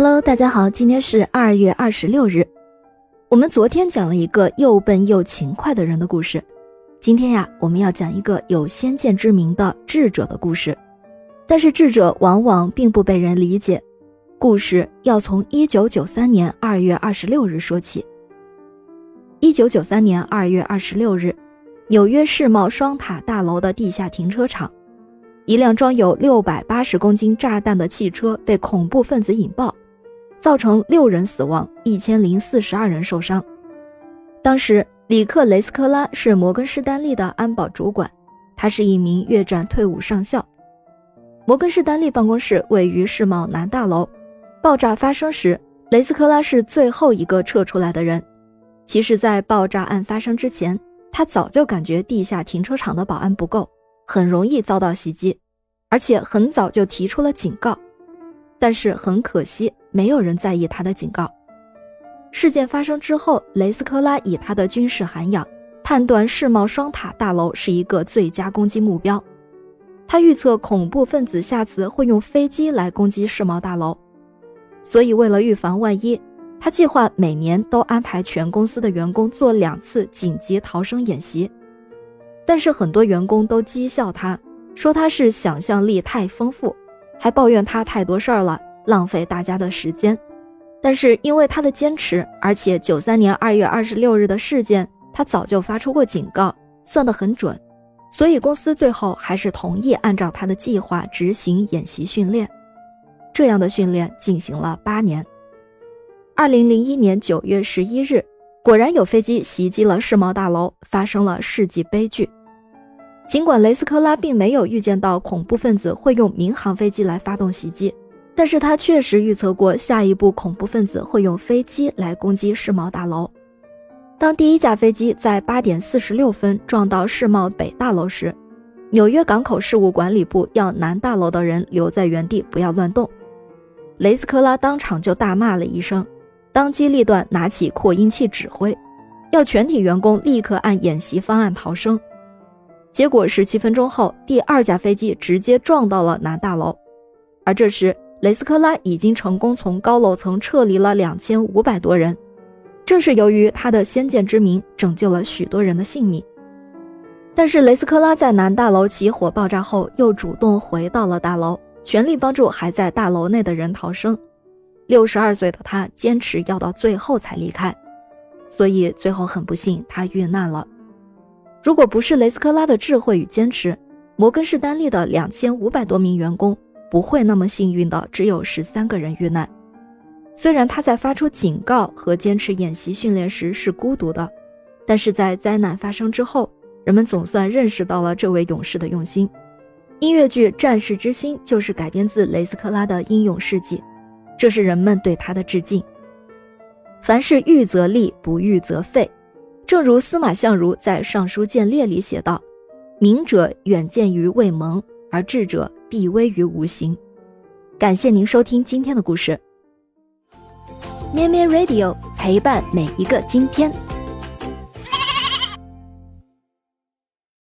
Hello，大家好，今天是二月二十六日。我们昨天讲了一个又笨又勤快的人的故事，今天呀，我们要讲一个有先见之明的智者的故事。但是智者往往并不被人理解。故事要从一九九三年二月二十六日说起。一九九三年二月二十六日，纽约世贸双塔大楼的地下停车场。一辆装有六百八十公斤炸弹的汽车被恐怖分子引爆，造成六人死亡，一千零四十二人受伤。当时，里克·雷斯科拉是摩根士丹利的安保主管，他是一名越战退伍上校。摩根士丹利办公室位于世贸南大楼。爆炸发生时，雷斯科拉是最后一个撤出来的人。其实，在爆炸案发生之前，他早就感觉地下停车场的保安不够。很容易遭到袭击，而且很早就提出了警告，但是很可惜，没有人在意他的警告。事件发生之后，雷斯科拉以他的军事涵养判断世贸双塔大楼是一个最佳攻击目标。他预测恐怖分子下次会用飞机来攻击世贸大楼，所以为了预防万一，他计划每年都安排全公司的员工做两次紧急逃生演习。但是很多员工都讥笑他，说他是想象力太丰富，还抱怨他太多事儿了，浪费大家的时间。但是因为他的坚持，而且九三年二月二十六日的事件，他早就发出过警告，算得很准，所以公司最后还是同意按照他的计划执行演习训练。这样的训练进行了八年。二零零一年九月十一日，果然有飞机袭击了世贸大楼，发生了世纪悲剧。尽管雷斯科拉并没有预见到恐怖分子会用民航飞机来发动袭击，但是他确实预测过下一步恐怖分子会用飞机来攻击世贸大楼。当第一架飞机在八点四十六分撞到世贸北大楼时，纽约港口事务管理部要南大楼的人留在原地，不要乱动。雷斯科拉当场就大骂了一声，当机立断拿起扩音器指挥，要全体员工立刻按演习方案逃生。结果十七分钟后，第二架飞机直接撞到了南大楼，而这时雷斯科拉已经成功从高楼层撤离了两千五百多人。正是由于他的先见之明，拯救了许多人的性命。但是雷斯科拉在南大楼起火爆炸后，又主动回到了大楼，全力帮助还在大楼内的人逃生。六十二岁的他坚持要到最后才离开，所以最后很不幸，他遇难了。如果不是雷斯科拉的智慧与坚持，摩根士丹利的两千五百多名员工不会那么幸运的只有十三个人遇难。虽然他在发出警告和坚持演习训练时是孤独的，但是在灾难发生之后，人们总算认识到了这位勇士的用心。音乐剧《战士之心》就是改编自雷斯科拉的英勇事迹，这是人们对他的致敬。凡事预则立，不预则废。正如司马相如在《尚书见列》里写道：“明者远见于未萌，而智者必危于无形。”感谢您收听今天的故事。咩咩 Radio 陪伴每一个今天。